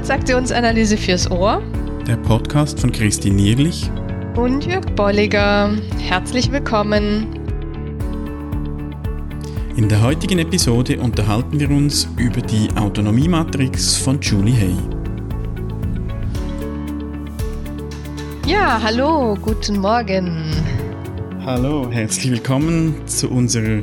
Transaktionsanalyse fürs Ohr. Der Podcast von Christine Nierlich und Jörg Bolliger. Herzlich willkommen. In der heutigen Episode unterhalten wir uns über die Autonomiematrix von Julie Hay. Ja, hallo, guten Morgen. Hallo, herzlich willkommen zu unserer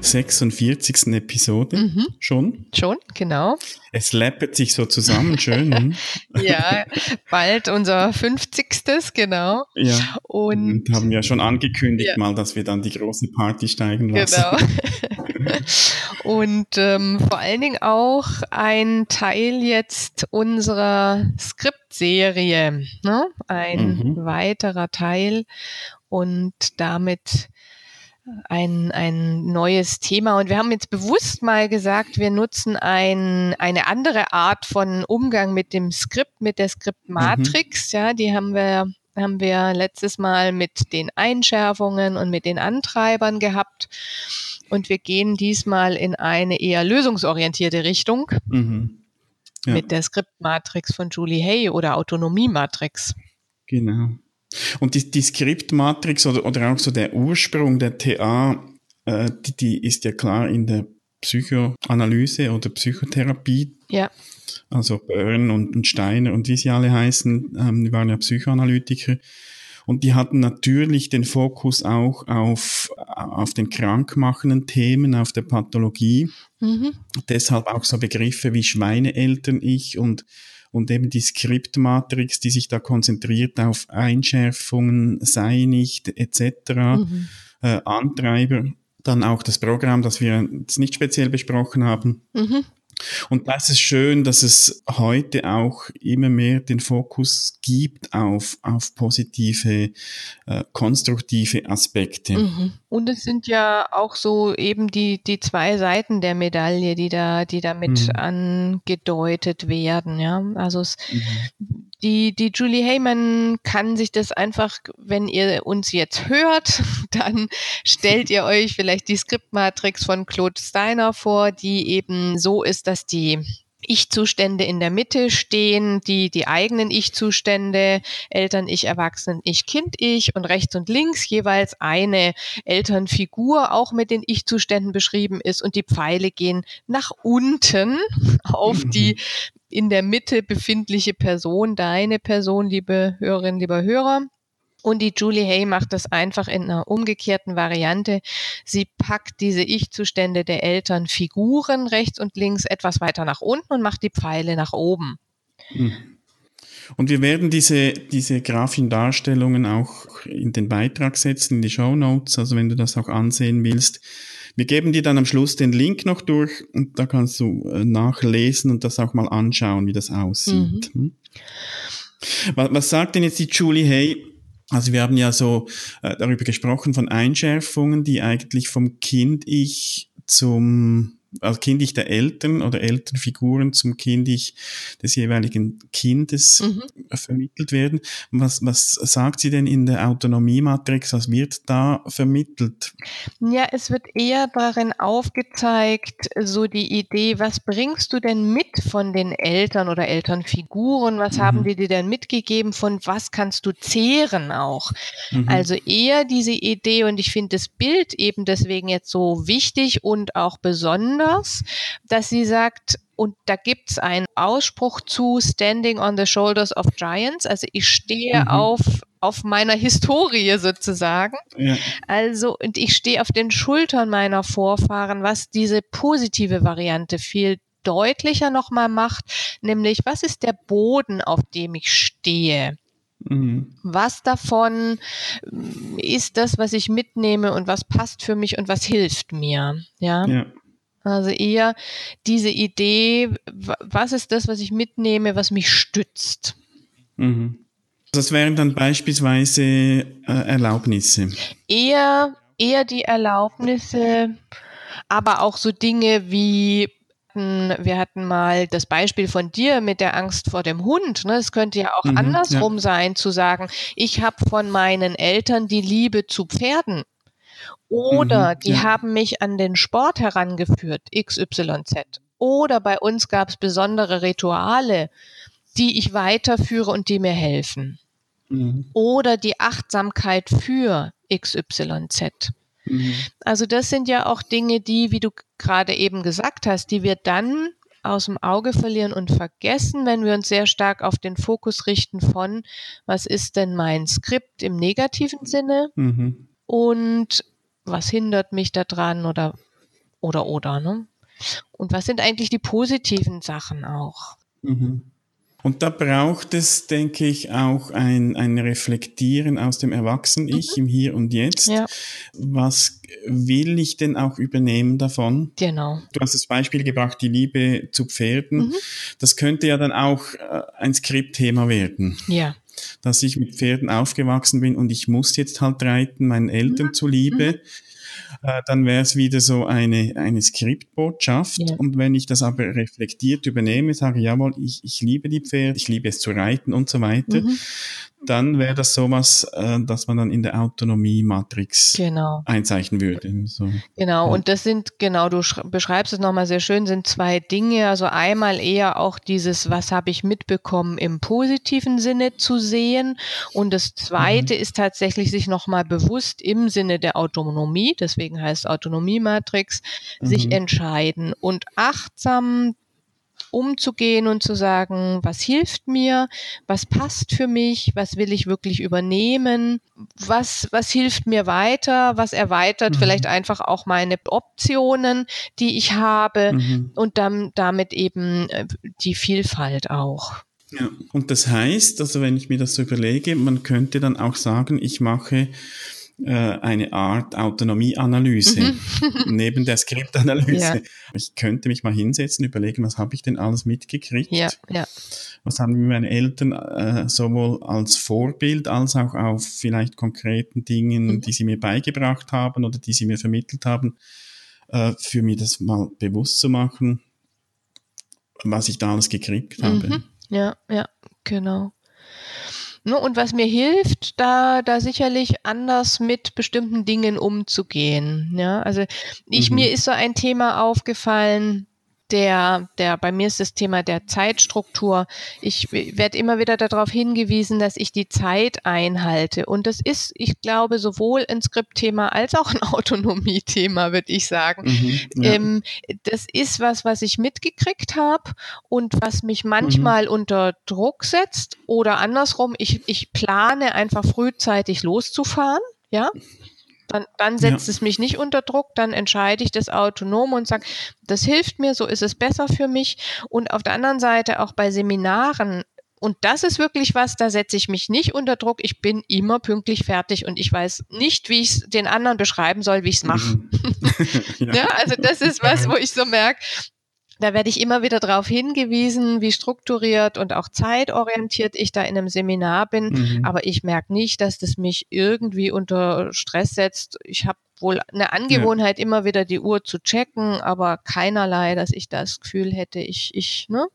46. Episode. Mhm. Schon? Schon, genau. Es läppert sich so zusammen, schön. Hm? ja, bald unser 50. genau. Ja. Und, und haben ja schon angekündigt ja. mal, dass wir dann die große Party steigen lassen. Genau. und ähm, vor allen Dingen auch ein Teil jetzt unserer Skriptserie, ne? ein mhm. weiterer Teil und damit ein, ein neues Thema. Und wir haben jetzt bewusst mal gesagt, wir nutzen ein, eine andere Art von Umgang mit dem Skript, mit der Skriptmatrix. Mhm. Ja, die haben wir, haben wir letztes Mal mit den Einschärfungen und mit den Antreibern gehabt. Und wir gehen diesmal in eine eher lösungsorientierte Richtung. Mhm. Ja. Mit der Skriptmatrix von Julie Hay oder Autonomiematrix. Genau. Und die, die Skriptmatrix oder, oder auch so der Ursprung der TA, äh, die, die ist ja klar in der Psychoanalyse oder Psychotherapie. Ja. Also und, und Steiner und wie sie alle heißen, ähm, die waren ja Psychoanalytiker. Und die hatten natürlich den Fokus auch auf, auf den krankmachenden Themen, auf der Pathologie. Mhm. Deshalb auch so Begriffe wie Schweineeltern-Ich und und eben die Skriptmatrix, die sich da konzentriert auf Einschärfungen, sei nicht etc., mhm. äh, Antreiber, dann auch das Programm, das wir jetzt nicht speziell besprochen haben. Mhm. Und das ist schön, dass es heute auch immer mehr den Fokus gibt auf, auf positive, äh, konstruktive Aspekte. Mhm. Und es sind ja auch so eben die, die zwei Seiten der Medaille, die da, die damit mhm. angedeutet werden, ja. Also es, mhm die, die Julie Heyman kann sich das einfach, wenn ihr uns jetzt hört, dann stellt ihr euch vielleicht die Skriptmatrix von Claude Steiner vor, die eben so ist, dass die ich-Zustände in der Mitte stehen, die, die eigenen Ich-Zustände, Eltern-Ich, Erwachsenen-Ich, Kind-Ich und rechts und links jeweils eine Elternfigur auch mit den Ich-Zuständen beschrieben ist und die Pfeile gehen nach unten auf die in der Mitte befindliche Person, deine Person, liebe Hörerinnen, lieber Hörer. Und die Julie Hay macht das einfach in einer umgekehrten Variante. Sie packt diese Ich-Zustände der Eltern Figuren rechts und links etwas weiter nach unten und macht die Pfeile nach oben. Hm. Und wir werden diese, diese grafischen Darstellungen auch in den Beitrag setzen, in die Show Notes. Also wenn du das auch ansehen willst. Wir geben dir dann am Schluss den Link noch durch und da kannst du äh, nachlesen und das auch mal anschauen, wie das aussieht. Mhm. Hm? Was, was sagt denn jetzt die Julie Hay also wir haben ja so äh, darüber gesprochen von Einschärfungen, die eigentlich vom Kind ich zum als Kind der Eltern oder Elternfiguren zum Kind des jeweiligen Kindes mhm. vermittelt werden. Was, was sagt sie denn in der Autonomiematrix? Was wird da vermittelt? Ja, es wird eher darin aufgezeigt, so die Idee, was bringst du denn mit von den Eltern oder Elternfiguren? Was mhm. haben die dir denn mitgegeben? Von was kannst du zehren auch? Mhm. Also eher diese Idee und ich finde das Bild eben deswegen jetzt so wichtig und auch besonders anders, dass sie sagt, und da gibt es einen Ausspruch zu Standing on the Shoulders of Giants. Also ich stehe mhm. auf, auf meiner Historie sozusagen. Ja. Also, und ich stehe auf den Schultern meiner Vorfahren, was diese positive Variante viel deutlicher nochmal macht, nämlich was ist der Boden, auf dem ich stehe? Mhm. Was davon ist das, was ich mitnehme und was passt für mich und was hilft mir? Ja. ja. Also eher diese Idee, was ist das, was ich mitnehme, was mich stützt. Mhm. Das wären dann beispielsweise äh, Erlaubnisse. Eher, eher die Erlaubnisse, aber auch so Dinge wie wir hatten mal das Beispiel von dir mit der Angst vor dem Hund. Ne? Es könnte ja auch mhm, andersrum ja. sein, zu sagen, ich habe von meinen Eltern die Liebe zu Pferden oder mhm, die ja. haben mich an den Sport herangeführt, XYZ. Oder bei uns gab es besondere Rituale, die ich weiterführe und die mir helfen. Mhm. Oder die Achtsamkeit für XYZ. Mhm. Also das sind ja auch Dinge, die, wie du gerade eben gesagt hast, die wir dann aus dem Auge verlieren und vergessen, wenn wir uns sehr stark auf den Fokus richten von, was ist denn mein Skript im negativen Sinne mhm. und was hindert mich daran oder oder oder ne? Und was sind eigentlich die positiven Sachen auch? Mhm. Und da braucht es, denke ich, auch ein, ein Reflektieren aus dem Erwachsenen-Ich mhm. im Hier und Jetzt. Ja. Was will ich denn auch übernehmen davon? Genau. Du hast das Beispiel gebracht, die Liebe zu Pferden. Mhm. Das könnte ja dann auch äh, ein Skriptthema werden. Ja. Dass ich mit Pferden aufgewachsen bin und ich muss jetzt halt reiten, meinen Eltern mhm. zuliebe. Mhm äh, dann wäre es wieder so eine, eine Skriptbotschaft. Ja. Und wenn ich das aber reflektiert übernehme, sage, jawohl, ich, ich liebe die Pferde, ich liebe es zu reiten und so weiter, mhm dann wäre das sowas, äh, dass man dann in der Autonomie-Matrix genau. einzeichnen würde. So. Genau, ja. und das sind, genau, du beschreibst es nochmal sehr schön, sind zwei Dinge. Also einmal eher auch dieses, was habe ich mitbekommen, im positiven Sinne zu sehen. Und das zweite mhm. ist tatsächlich sich nochmal bewusst im Sinne der Autonomie, deswegen heißt Autonomie-Matrix, mhm. sich entscheiden und achtsam umzugehen und zu sagen, was hilft mir, was passt für mich, was will ich wirklich übernehmen, was, was hilft mir weiter, was erweitert mhm. vielleicht einfach auch meine Optionen, die ich habe mhm. und dann damit eben äh, die Vielfalt auch. Ja, und das heißt, also wenn ich mir das so überlege, man könnte dann auch sagen, ich mache eine Art Autonomieanalyse mhm. neben der Skriptanalyse. Ja. Ich könnte mich mal hinsetzen, überlegen, was habe ich denn alles mitgekriegt? Ja, ja. Was haben meine Eltern äh, sowohl als Vorbild als auch auf vielleicht konkreten Dingen, mhm. die sie mir beigebracht haben oder die sie mir vermittelt haben, äh, für mich das mal bewusst zu machen, was ich da alles gekriegt habe. Mhm. Ja, ja, genau. Ne, und was mir hilft, da, da sicherlich anders mit bestimmten Dingen umzugehen. Ja, also ich, mhm. mir ist so ein Thema aufgefallen, der, der, bei mir ist das Thema der Zeitstruktur. Ich werde immer wieder darauf hingewiesen, dass ich die Zeit einhalte. Und das ist, ich glaube, sowohl ein Skriptthema als auch ein Autonomiethema, würde ich sagen. Mhm, ja. ähm, das ist was, was ich mitgekriegt habe und was mich manchmal mhm. unter Druck setzt oder andersrum, ich, ich plane einfach frühzeitig loszufahren. Ja, dann, dann setzt ja. es mich nicht unter Druck, dann entscheide ich das autonom und sage, das hilft mir, so ist es besser für mich. Und auf der anderen Seite auch bei Seminaren und das ist wirklich was, da setze ich mich nicht unter Druck. Ich bin immer pünktlich fertig und ich weiß nicht, wie ich es den anderen beschreiben soll, wie ich es mache. Mhm. ja. ja. also das ist was, wo ich so merke, da werde ich immer wieder darauf hingewiesen, wie strukturiert und auch zeitorientiert ich da in einem Seminar bin. Mhm. Aber ich merke nicht, dass das mich irgendwie unter Stress setzt. Ich habe wohl eine Angewohnheit, ja. immer wieder die Uhr zu checken, aber keinerlei, dass ich das Gefühl hätte, ich, ich, ne,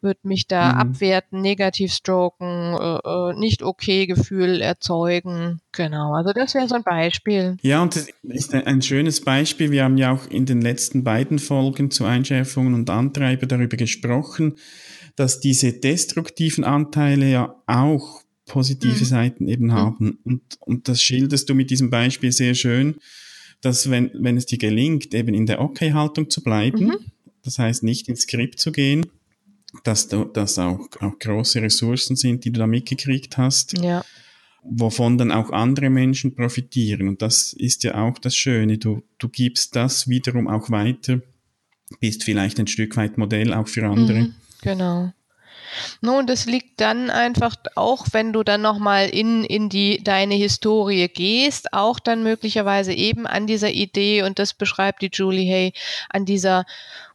würde mich da mhm. abwerten, negativ stroken, äh, äh, nicht okay Gefühl erzeugen. Genau, also das wäre so ein Beispiel. Ja, und das ist ein schönes Beispiel. Wir haben ja auch in den letzten beiden Folgen zu Einschärfungen und Antreiber darüber gesprochen, dass diese destruktiven Anteile ja auch positive mhm. Seiten eben mhm. haben. Und, und das schilderst du mit diesem Beispiel sehr schön, dass wenn, wenn es dir gelingt, eben in der Okay-Haltung zu bleiben, mhm. das heißt nicht ins Skript zu gehen, dass du, dass auch, auch große Ressourcen sind, die du da mitgekriegt hast. Ja. Wovon dann auch andere Menschen profitieren. Und das ist ja auch das Schöne. Du, du gibst das wiederum auch weiter, bist vielleicht ein Stück weit Modell auch für andere. Mhm, genau. Nun, das liegt dann einfach auch, wenn du dann nochmal in, in die, deine Historie gehst, auch dann möglicherweise eben an dieser Idee, und das beschreibt die Julie Hay, an dieser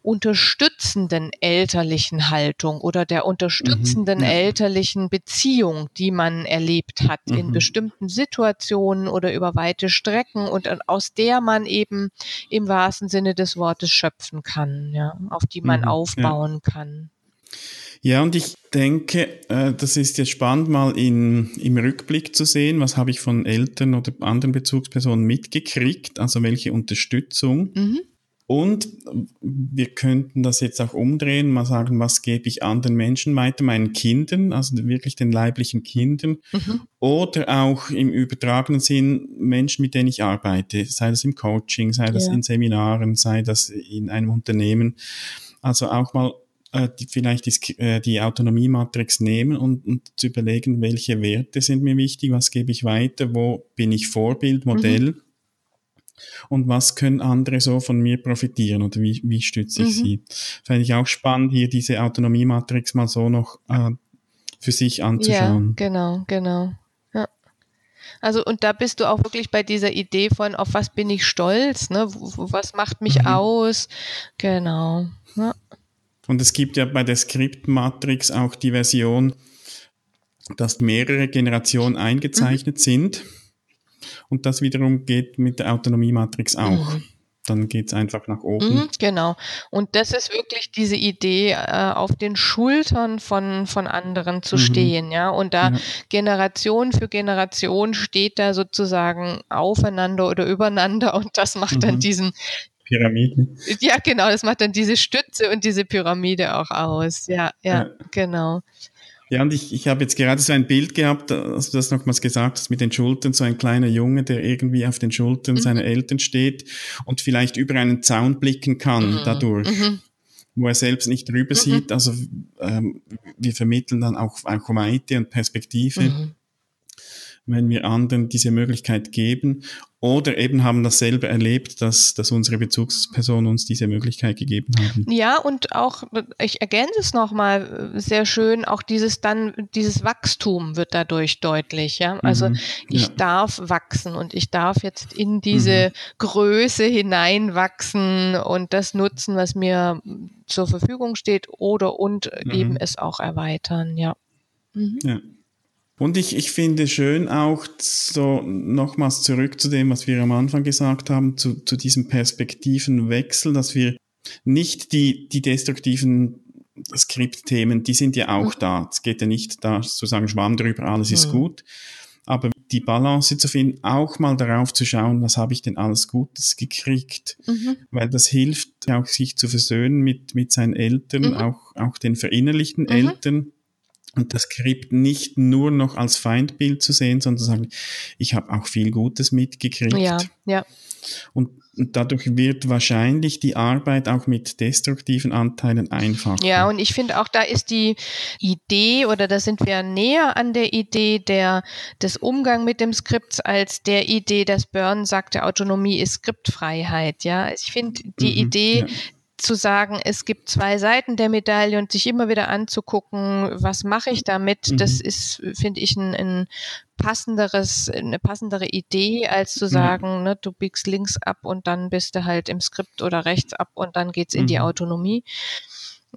unterstützenden elterlichen Haltung oder der unterstützenden mhm, ja. elterlichen Beziehung, die man erlebt hat mhm. in bestimmten Situationen oder über weite Strecken und aus der man eben im wahrsten Sinne des Wortes schöpfen kann, ja, auf die man mhm, aufbauen ja. kann. Ja, und ich denke, äh, das ist jetzt spannend, mal in, im Rückblick zu sehen, was habe ich von Eltern oder anderen Bezugspersonen mitgekriegt, also welche Unterstützung. Mhm. Und wir könnten das jetzt auch umdrehen, mal sagen, was gebe ich anderen Menschen weiter, meinen Kindern, also wirklich den leiblichen Kindern, mhm. oder auch im übertragenen Sinn Menschen, mit denen ich arbeite, sei das im Coaching, sei das ja. in Seminaren, sei das in einem Unternehmen. Also auch mal äh, die, vielleicht die, äh, die Autonomiematrix nehmen und, und zu überlegen, welche Werte sind mir wichtig, was gebe ich weiter, wo bin ich Vorbild, Modell. Mhm und was können andere so von mir profitieren oder wie, wie stütze ich mhm. sie. Fände ich auch spannend, hier diese Autonomie-Matrix mal so noch äh, für sich anzuschauen. Ja, genau, genau. Also und da bist du auch wirklich bei dieser Idee von, auf was bin ich stolz, ne? was macht mich mhm. aus, genau. Ja. Und es gibt ja bei der Skriptmatrix auch die Version, dass mehrere Generationen eingezeichnet mhm. sind und das wiederum geht mit der Autonomie-Matrix auch. Mhm. Dann geht's einfach nach oben. Mhm, genau. Und das ist wirklich diese Idee, äh, auf den Schultern von, von anderen zu mhm. stehen, ja. Und da ja. Generation für Generation steht da sozusagen aufeinander oder übereinander und das macht dann mhm. diesen, Pyramide. Ja, genau, das macht dann diese Stütze und diese Pyramide auch aus. Ja, ja, ja. genau. Ja, und ich, ich habe jetzt gerade so ein Bild gehabt, als du das nochmals gesagt hast, mit den Schultern, so ein kleiner Junge, der irgendwie auf den Schultern mhm. seiner Eltern steht und vielleicht über einen Zaun blicken kann mhm. dadurch. Mhm. wo er selbst nicht drüber mhm. sieht. Also ähm, wir vermitteln dann auch, auch Weite und Perspektive. Mhm wenn wir anderen diese Möglichkeit geben oder eben haben das selber erlebt, dass, dass unsere Bezugspersonen uns diese Möglichkeit gegeben haben. Ja, und auch, ich ergänze es nochmal sehr schön, auch dieses dann, dieses Wachstum wird dadurch deutlich, ja. Also mhm, ich ja. darf wachsen und ich darf jetzt in diese mhm. Größe hineinwachsen und das nutzen, was mir zur Verfügung steht oder und mhm. eben es auch erweitern, ja. Mhm. Ja. Und ich, ich finde schön auch so nochmals zurück zu dem, was wir am Anfang gesagt haben, zu, zu diesem Perspektivenwechsel, dass wir nicht die, die destruktiven Skriptthemen, die sind ja auch da. Es geht ja nicht da zu sagen, Schwamm drüber, alles ist mhm. gut. Aber die Balance zu finden, auch mal darauf zu schauen, was habe ich denn alles Gutes gekriegt, mhm. weil das hilft auch sich zu versöhnen mit, mit seinen Eltern, mhm. auch, auch den verinnerlichten mhm. Eltern und das Skript nicht nur noch als Feindbild zu sehen, sondern zu sagen, ich habe auch viel Gutes mitgekriegt. Ja, ja. Und, dadurch wird wahrscheinlich die Arbeit auch mit destruktiven Anteilen einfacher. Ja, und ich finde auch, da ist die Idee oder da sind wir näher an der Idee der, des Umgang mit dem Skript als der Idee, dass Byrne sagte, Autonomie ist Skriptfreiheit. Ja, ich finde die mhm, Idee, ja zu sagen, es gibt zwei Seiten der Medaille und sich immer wieder anzugucken, was mache ich damit, mhm. das ist, finde ich, ein, ein, passenderes, eine passendere Idee, als zu sagen, ja. ne, du biegst links ab und dann bist du halt im Skript oder rechts ab und dann geht's in mhm. die Autonomie.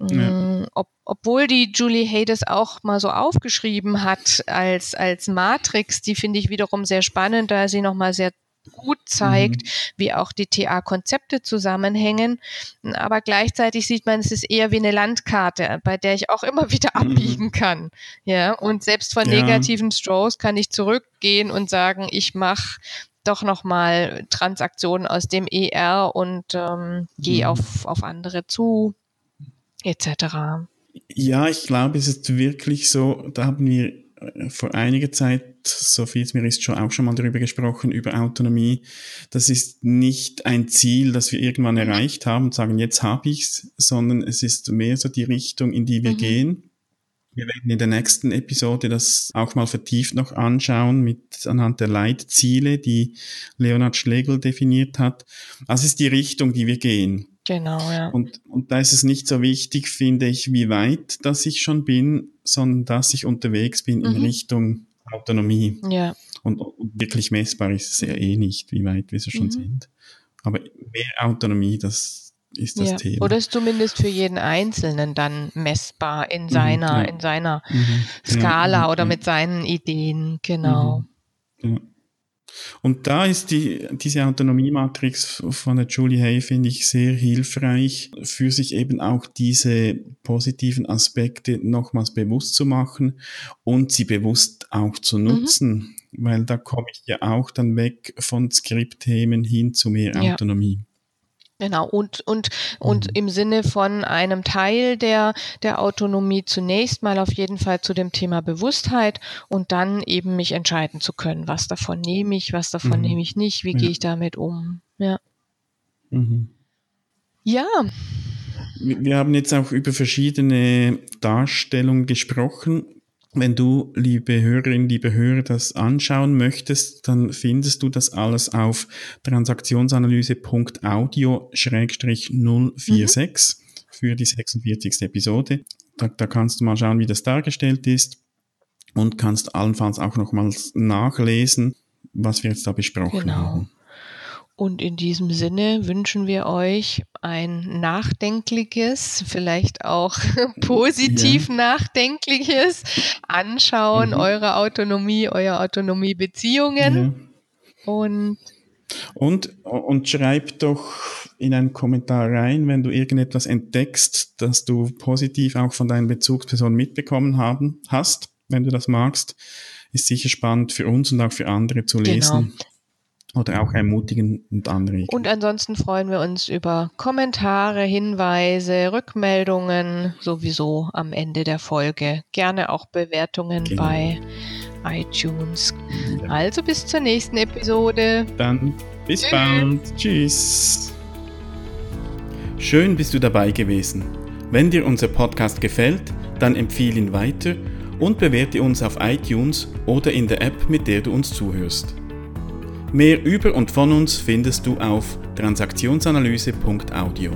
Ja. Mm, ob, obwohl die Julie Haydes auch mal so aufgeschrieben hat als, als Matrix, die finde ich wiederum sehr spannend, da sie nochmal sehr gut zeigt, mhm. wie auch die TA-Konzepte zusammenhängen. Aber gleichzeitig sieht man, es ist eher wie eine Landkarte, bei der ich auch immer wieder mhm. abbiegen kann. Ja, und selbst von ja. negativen Strokes kann ich zurückgehen und sagen, ich mache doch nochmal Transaktionen aus dem ER und ähm, gehe mhm. auf, auf andere zu, etc. Ja, ich glaube, es ist wirklich so, da haben wir vor einiger Zeit, so viel es mir ist, schon auch schon mal darüber gesprochen, über Autonomie. Das ist nicht ein Ziel, das wir irgendwann mhm. erreicht haben und sagen, jetzt habe ich's, sondern es ist mehr so die Richtung, in die wir mhm. gehen. Wir werden in der nächsten Episode das auch mal vertieft noch anschauen mit anhand der Leitziele, die Leonhard Schlegel definiert hat. Das ist die Richtung, die wir gehen. Genau, ja. Und, und da ist es nicht so wichtig, finde ich, wie weit dass ich schon bin, sondern dass ich unterwegs bin in mhm. Richtung Autonomie. Ja. Und, und, wirklich messbar ist es ja eh nicht, wie weit wir so schon mhm. sind. Aber mehr Autonomie, das ist das ja. Thema. Oder ist zumindest für jeden Einzelnen dann messbar in mhm, seiner, mhm, ja. in seiner mhm. Skala oder mit seinen Ideen, genau. Ja. Und da ist die, diese Autonomiematrix von der Julie Hay, finde ich, sehr hilfreich, für sich eben auch diese positiven Aspekte nochmals bewusst zu machen und sie bewusst auch zu mhm. nutzen. Mhm. Weil da komme ich ja auch dann weg von Skriptthemen hin zu mehr ja. Genau, und, und, und mhm. im Sinne von einem Teil der, der Autonomie zunächst mal auf jeden Fall zu dem Thema Bewusstheit und dann eben mich entscheiden zu können, was davon nehme ich, was davon mhm. nehme ich nicht, wie ja. gehe ich damit um. Ja. Mhm. Ja. Wir haben jetzt auch über verschiedene Darstellungen gesprochen. Wenn du, liebe Hörerinnen, liebe Hörer, das anschauen möchtest, dann findest du das alles auf transaktionsanalyse.audio-046 mhm. für die 46. Episode. Da, da kannst du mal schauen, wie das dargestellt ist und kannst allenfalls auch nochmals nachlesen, was wir jetzt da besprochen genau. haben. Und in diesem Sinne wünschen wir euch ein nachdenkliches, vielleicht auch positiv ja. nachdenkliches Anschauen mhm. eurer Autonomie, eurer Autonomiebeziehungen. Ja. Und und, und schreib doch in einen Kommentar rein, wenn du irgendetwas entdeckst, das du positiv auch von deinen Bezugspersonen mitbekommen haben, hast, wenn du das magst. Ist sicher spannend für uns und auch für andere zu genau. lesen. Genau oder auch ermutigen und anregen. Und ansonsten freuen wir uns über Kommentare, Hinweise, Rückmeldungen sowieso am Ende der Folge. Gerne auch Bewertungen genau. bei iTunes. Ja. Also bis zur nächsten Episode. Dann bis Tschüss. bald. Tschüss. Schön bist du dabei gewesen. Wenn dir unser Podcast gefällt, dann empfehle ihn weiter und bewerte uns auf iTunes oder in der App, mit der du uns zuhörst. Mehr über und von uns findest du auf transaktionsanalyse.audio.